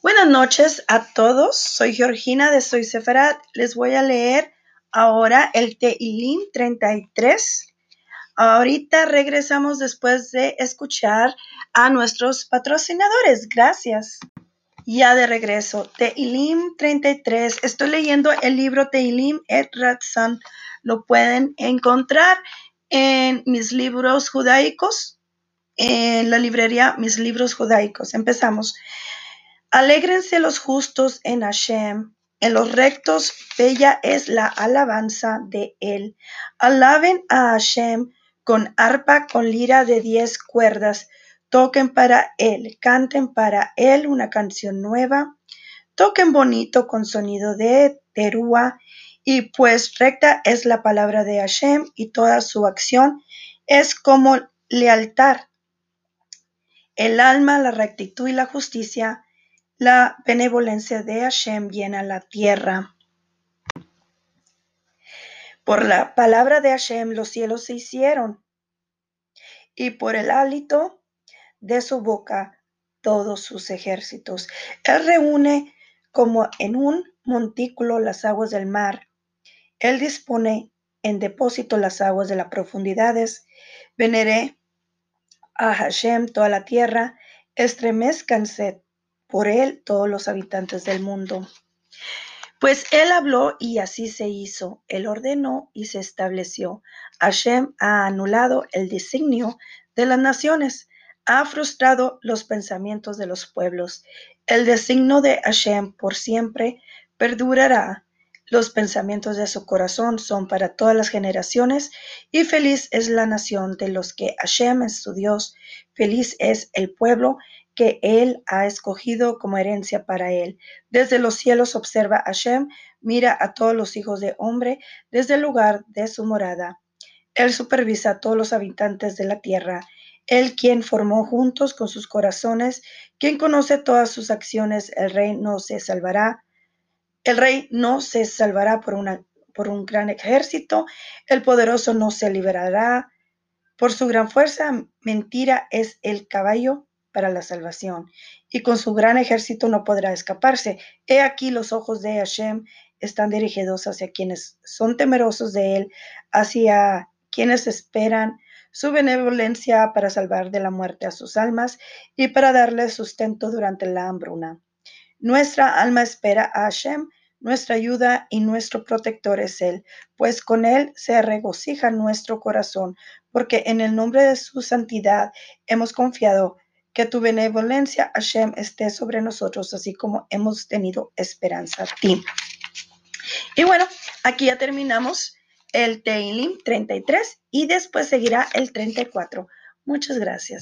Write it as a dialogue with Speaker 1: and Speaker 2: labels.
Speaker 1: Buenas noches a todos. Soy Georgina de Soy Seferat. Les voy a leer ahora el Teilim 33. Ahorita regresamos después de escuchar a nuestros patrocinadores. Gracias. Ya de regreso. Teilim 33. Estoy leyendo el libro Teilim et Ratzan. Lo pueden encontrar en mis libros judaicos, en la librería Mis Libros Judaicos. Empezamos. Alégrense los justos en Hashem, en los rectos bella es la alabanza de él. Alaben a Hashem con arpa, con lira de diez cuerdas. Toquen para él, canten para él una canción nueva. Toquen bonito con sonido de terúa. Y pues recta es la palabra de Hashem y toda su acción es como lealtad. El alma, la rectitud y la justicia la benevolencia de Hashem llena la tierra. Por la palabra de Hashem los cielos se hicieron, y por el hálito de su boca todos sus ejércitos. Él reúne como en un montículo las aguas del mar. Él dispone en depósito las aguas de las profundidades. Veneré a Hashem toda la tierra, estremezcanse por él todos los habitantes del mundo. Pues él habló y así se hizo. Él ordenó y se estableció. Hashem ha anulado el designio de las naciones, ha frustrado los pensamientos de los pueblos. El designio de Hashem por siempre perdurará. Los pensamientos de su corazón son para todas las generaciones y feliz es la nación de los que Hashem es su Dios. Feliz es el pueblo que Él ha escogido como herencia para Él. Desde los cielos observa Hashem, mira a todos los hijos de hombre desde el lugar de su morada. Él supervisa a todos los habitantes de la tierra. Él quien formó juntos con sus corazones, quien conoce todas sus acciones, el rey no se salvará. El rey no se salvará por, por un gran ejército, el poderoso no se liberará. Por su gran fuerza, mentira es el caballo para la salvación, y con su gran ejército no podrá escaparse. He aquí los ojos de Hashem están dirigidos hacia quienes son temerosos de él, hacia quienes esperan su benevolencia para salvar de la muerte a sus almas y para darles sustento durante la hambruna. Nuestra alma espera a Hashem, nuestra ayuda y nuestro protector es Él, pues con Él se regocija nuestro corazón, porque en el nombre de su santidad hemos confiado que tu benevolencia, Hashem, esté sobre nosotros, así como hemos tenido esperanza a ti. Y bueno, aquí ya terminamos el Teilim 33 y después seguirá el 34. Muchas gracias.